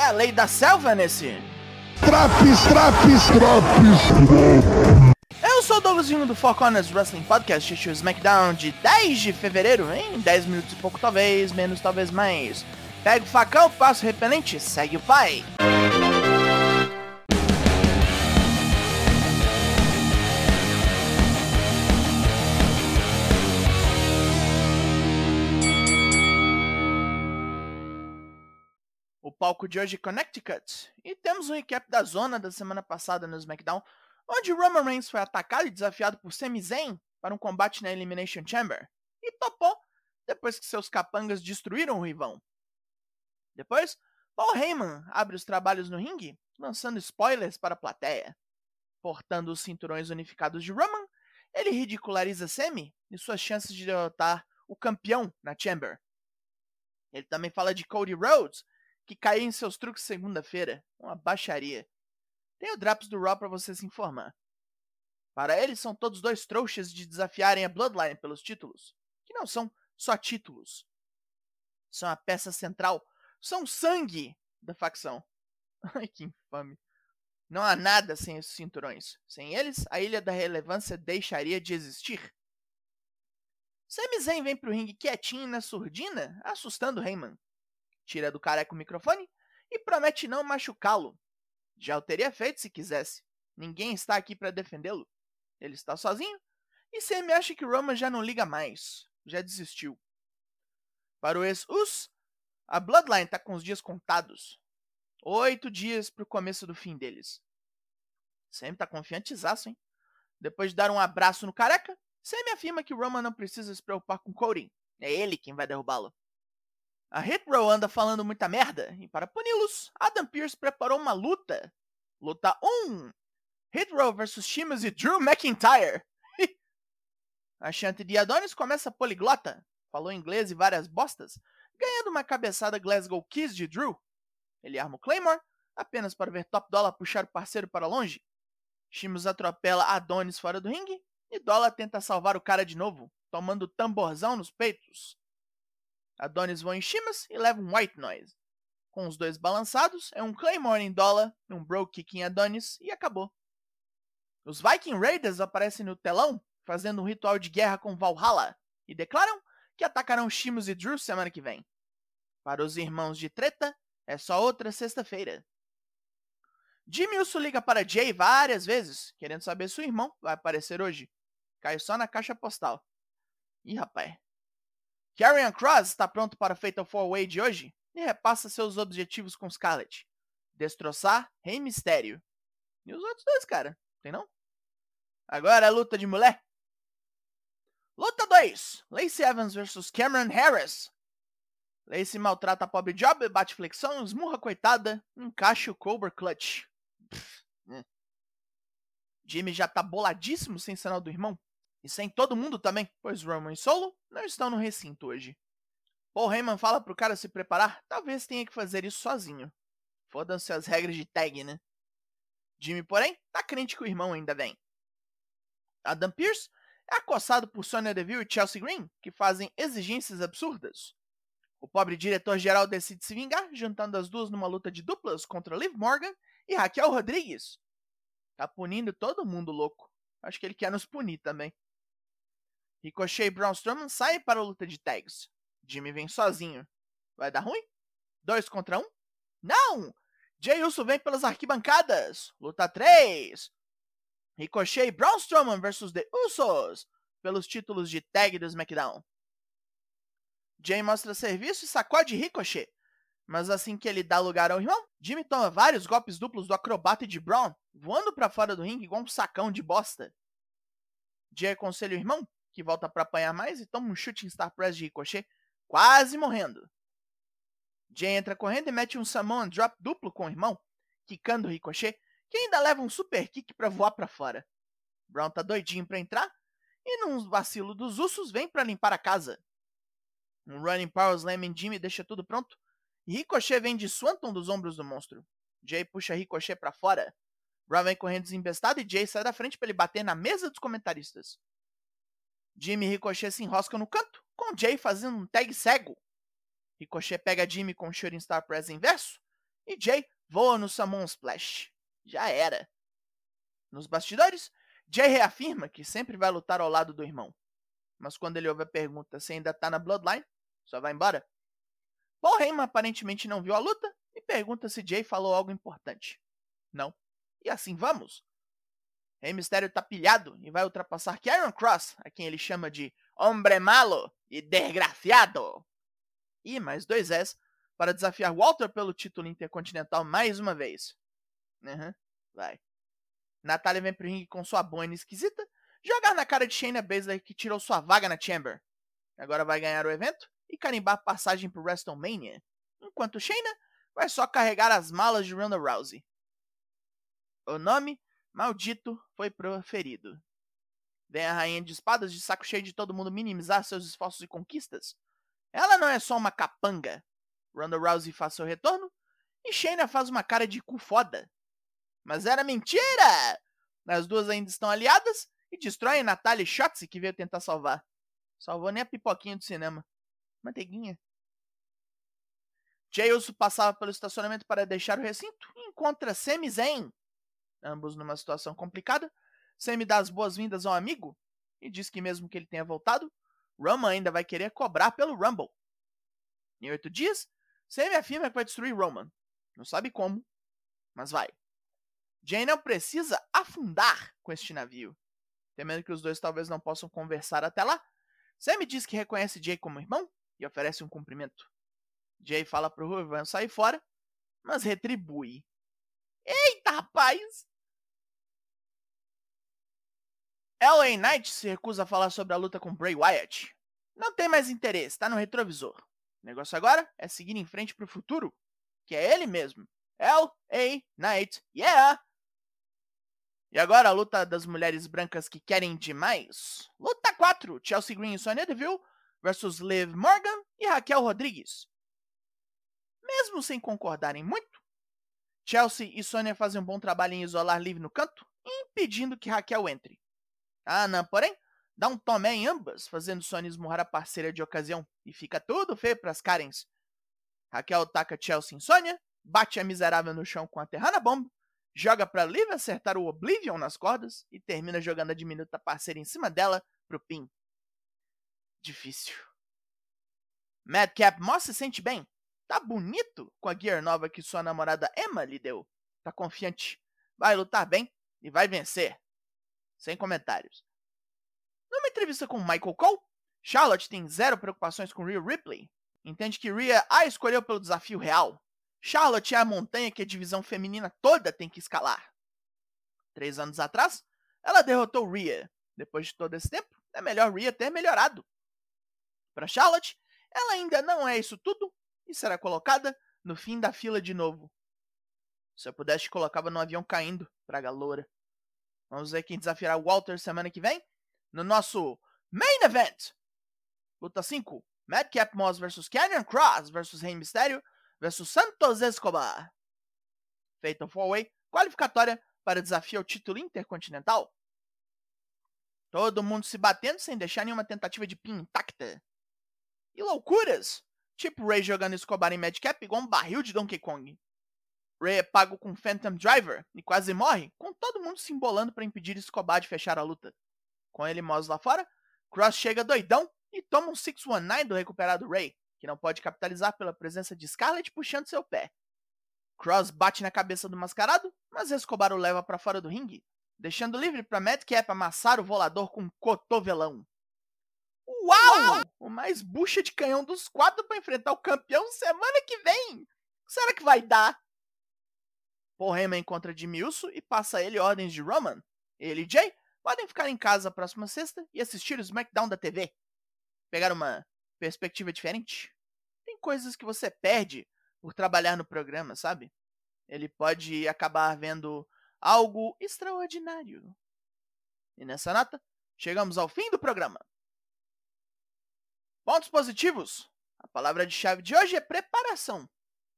É a lei da selva nesse. Traps, traps, traps. Eu sou o Douglasinho do Four Corners Wrestling Podcast, este é o SmackDown de 10 de fevereiro, em 10 minutos e pouco, talvez, menos, talvez mais. Pega o facão, passa o repelente, segue o pai. Palco de hoje Connecticut, e temos um recap da zona da semana passada no SmackDown, onde Roman Reigns foi atacado e desafiado por Sami Zayn para um combate na Elimination Chamber, e topou depois que seus capangas destruíram o rivão. Depois, Paul Heyman abre os trabalhos no ringue, lançando spoilers para a plateia. Portando os cinturões unificados de Roman, ele ridiculariza Sami e suas chances de derrotar o campeão na Chamber. Ele também fala de Cody Rhodes, que caiu em seus truques segunda-feira, uma baixaria. Tem o Drops do Raw para você se informar. Para ele, são todos dois trouxas de desafiarem a Bloodline pelos títulos, que não são só títulos. São a peça central, são sangue da facção. Ai, que infame. Não há nada sem esses cinturões. Sem eles, a Ilha da Relevância deixaria de existir. Sami Zayn vem pro ringue quietinho na surdina, assustando Heyman. Tira do careca o microfone e promete não machucá-lo. Já o teria feito se quisesse. Ninguém está aqui para defendê-lo. Ele está sozinho e Sami acha que Roman já não liga mais. Já desistiu. Para o ex-Us, a Bloodline está com os dias contados. Oito dias para o começo do fim deles. Sam tá confiantezaço, hein? Depois de dar um abraço no careca, Sam afirma que Roman não precisa se preocupar com Cody. É ele quem vai derrubá-lo. A Hit Row anda falando muita merda, e para puni-los, Adam Pearce preparou uma luta. Luta 1. Hit Row vs Sheamus e Drew McIntyre. a Chante de Adonis começa poliglota, falou inglês e várias bostas, ganhando uma cabeçada Glasgow Kiss de Drew. Ele arma o Claymore, apenas para ver Top Dollar puxar o parceiro para longe. Sheamus atropela Adonis fora do ringue e Dollar tenta salvar o cara de novo, tomando tamborzão nos peitos. Adonis voa em Sheamus e leva um White Noise. Com os dois balançados, é um Claymore em Dollar, um Bro Kick em Adonis e acabou. Os Viking Raiders aparecem no telão, fazendo um ritual de guerra com Valhalla, e declaram que atacarão Sheamus e Drew semana que vem. Para os irmãos de treta, é só outra sexta-feira. Jimmy Uso liga para Jay várias vezes, querendo saber se o irmão vai aparecer hoje. Cai só na caixa postal. Ih, rapaz. Karrion Cross está pronto para a Fatal 4-Way de hoje e repassa seus objetivos com Scarlett. Destroçar Rei Mistério. E os outros dois, cara? Tem não? Agora a luta de mulher. Luta 2. Lacey Evans vs Cameron Harris. Lacey maltrata a pobre Job, bate flexão, esmurra coitada, encaixa o Cobra Clutch. Pff, né. Jimmy já tá boladíssimo sem sinal do irmão. E sem todo mundo também, pois Roman e Solo não estão no recinto hoje. Paul Heyman fala pro cara se preparar, talvez tenha que fazer isso sozinho. Fodam-se as regras de tag, né? Jimmy, porém, tá crente que o irmão ainda vem. Adam Pearce é acossado por Sonya Deville e Chelsea Green, que fazem exigências absurdas. O pobre diretor-geral decide se vingar, juntando as duas numa luta de duplas contra Liv Morgan e Raquel Rodrigues. Tá punindo todo mundo louco. Acho que ele quer nos punir também. Ricochet e Braun Strowman saem para a luta de tags. Jimmy vem sozinho. Vai dar ruim? Dois contra um? Não! Jay Uso vem pelas arquibancadas. Luta 3. Ricochet e Braun Strowman versus The Usos pelos títulos de tag do SmackDown. Jay mostra serviço e sacode Ricochet. Mas assim que ele dá lugar ao irmão, Jimmy toma vários golpes duplos do acrobata e de Braun, voando para fora do ringue igual um sacão de bosta. Jay aconselha o irmão, que volta para apanhar mais e toma um chute em Star Press de Ricochet, quase morrendo. Jay entra correndo e mete um Samoan Drop duplo com o irmão, quicando o Ricochet, que ainda leva um super kick para voar para fora. Brown tá doidinho para entrar e num vacilo dos ursos vem para limpar a casa. Um Running Power Slam em Jimmy deixa tudo pronto. E Ricochet vem de Swanton dos ombros do monstro. Jay puxa Ricochet para fora. Brown vem correndo desembestado e Jay sai da frente para ele bater na mesa dos comentaristas. Jimmy e Ricochet se enroscam no canto, com Jay fazendo um tag cego. Ricochet pega Jimmy com o Shooting Star Press inverso e Jay voa no Summon Splash. Já era. Nos bastidores, Jay reafirma que sempre vai lutar ao lado do irmão. Mas quando ele ouve a pergunta se ainda tá na Bloodline, só vai embora. Paul Heyman aparentemente não viu a luta e pergunta se Jay falou algo importante. Não. E assim vamos. Rey Mysterio tá pilhado e vai ultrapassar Karen Cross, a quem ele chama de Hombre Malo e Desgraciado. E mais dois S para desafiar Walter pelo título intercontinental mais uma vez. Uhum, vai. Natália vem pro ringue com sua boina esquisita, jogar na cara de Shayna Baszler que tirou sua vaga na Chamber. Agora vai ganhar o evento e carimbar passagem pro WrestleMania, enquanto Shayna vai só carregar as malas de Ronda Rousey. O nome maldito foi proferido. Vem a rainha de espadas de saco cheio de todo mundo minimizar seus esforços e conquistas. Ela não é só uma capanga. Ronda Rousey faz seu retorno e Shayna faz uma cara de cu foda. Mas era mentira! As duas ainda estão aliadas e destroem Natalia Shotzi que veio tentar salvar. Salvou nem a pipoquinha do cinema. Manteiguinha. Jay Uso passava pelo estacionamento para deixar o recinto e encontra Sami Zayn. Ambos numa situação complicada. Sami dá as boas-vindas ao amigo e diz que mesmo que ele tenha voltado, Roman ainda vai querer cobrar pelo Rumble. Em oito dias, Sami afirma que vai destruir Roman. Não sabe como, mas vai. Jay não precisa afundar com este navio. Temendo que os dois talvez não possam conversar até lá, Sammy diz que reconhece Jay como irmão e oferece um cumprimento. Jay fala pro Ruivan sair fora, mas retribui. Eita, rapaz! LA Knight se recusa a falar sobre a luta com Bray Wyatt. Não tem mais interesse, tá no retrovisor. O negócio agora é seguir em frente pro futuro, que é ele mesmo. LA Knight, yeah! E agora a luta das mulheres brancas que querem demais. Luta 4: Chelsea Green e Sonya Deville versus Liv Morgan e Raquel Rodrigues. Mesmo sem concordarem muito, Chelsea e Sonya fazem um bom trabalho em isolar Liv no canto, impedindo que Raquel entre. Ana, porém, dá um tomé em ambas, fazendo Sonya esmurrar a parceira de ocasião, e fica tudo feio para as Karens. Raquel ataca Chelsea em Sonya, bate a miserável no chão com a Terrana Bomb, joga para Liv acertar o Oblivion nas cordas e termina jogando a diminuta parceira em cima dela pro pin. Difícil. Madcap Moss se sente bem. Tá bonito com a gear nova que sua namorada Emma lhe deu. Tá confiante. Vai lutar bem e vai vencer. Sem comentários. Numa entrevista com Michael Cole, Charlotte tem zero preocupações com Rhea Ripley. Entende que Rhea a escolheu pelo desafio real Charlotte é a montanha que a divisão feminina toda tem que escalar. Três anos atrás, ela derrotou Rhea. Depois de todo esse tempo, é melhor Rhea ter melhorado. Para Charlotte, ela ainda não é isso tudo e será colocada no fim da fila de novo. Se eu pudesse, colocava no avião caindo, pra galoura. Vamos ver quem desafiará o Walter semana que vem no nosso Main Event. Luta 5, Madcap Moss vs Canyon Cross vs Rey Mysterio versus Santos Escobar. Fatal 4-Way, qualificatória para desafio ao título intercontinental. Todo mundo se batendo sem deixar nenhuma tentativa de pin intacta. E loucuras! Tipo Ray jogando Escobar em Madcap igual um barril de Donkey Kong. Ray é pago com Phantom Driver e quase morre, com todo mundo se embolando para impedir Escobar de fechar a luta. Com ele Moz lá fora, Cross chega doidão e toma um 619 do recuperado Ray que não pode capitalizar pela presença de Scarlet puxando seu pé. Cross bate na cabeça do mascarado, mas Escobar o leva para fora do ringue, deixando livre para Madcap amassar o volador com um cotovelão. Uau! Uau! O mais bucha de canhão dos quatro para enfrentar o campeão semana que vem! Será que vai dar? Paul encontra Jimmy Uso e passa ele ordens de Roman. Ele e Jay podem ficar em casa a próxima sexta e assistir o SmackDown da TV. Pegar uma perspectiva diferente. Tem coisas que você perde por trabalhar no programa, sabe? Ele pode acabar vendo algo extraordinário. E nessa nota, chegamos ao fim do programa. Pontos positivos. A palavra de chave de hoje é preparação.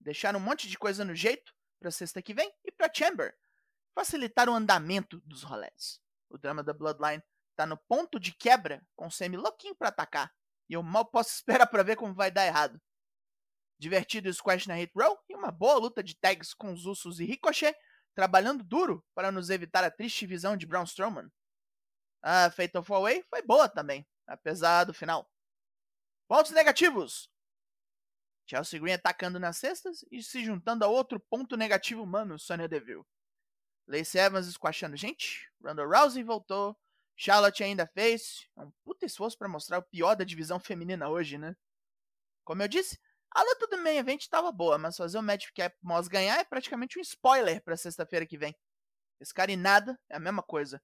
Deixar um monte de coisa no jeito para sexta que vem e para Chamber. Facilitar o andamento dos rolés. O drama da Bloodline está no ponto de quebra, com o Semi louquinho para atacar. E eu mal posso esperar para ver como vai dar errado. Divertido squash na Hit Row e uma boa luta de tags com os Usos e Ricochet, trabalhando duro para nos evitar a triste visão de Braun Strowman. A Fatal 4-Way foi boa também, apesar do final. Pontos negativos. Chelsea Green atacando nas cestas e se juntando a outro ponto negativo humano, Sonya Deville. Lacey Evans squashando gente, Ronda Rousey voltou, Charlotte ainda fez. É um puta esforço para mostrar o pior da divisão feminina hoje, né? Como eu disse, a luta do main event estava boa, mas fazer o Magic Cap Moss ganhar é praticamente um spoiler para sexta-feira que vem. Esse cara nada é a mesma coisa.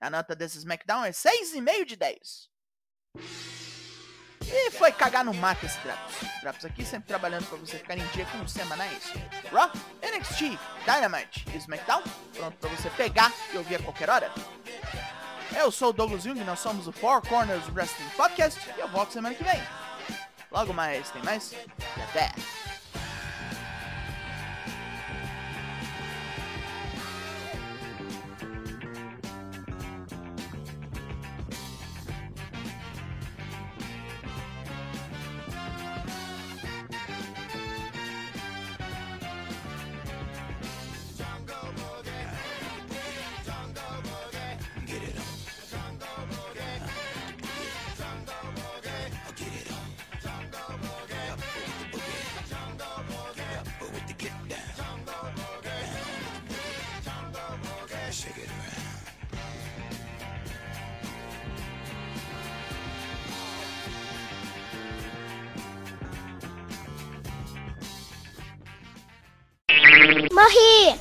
A nota desse SmackDown é 6,5 de 10. E foi cagar no mato esse Drops. Drops aqui sempre trabalhando para você ficar em dia com os semanais. Raw, NXT, Dynamite e SmackDown, pronto para você pegar e ouvir a qualquer hora. Eu sou o Douglas Jung, nós somos o Four Corners Wrestling Podcast e eu volto semana que vem. Logo mais, tem mais e até! 哈嘿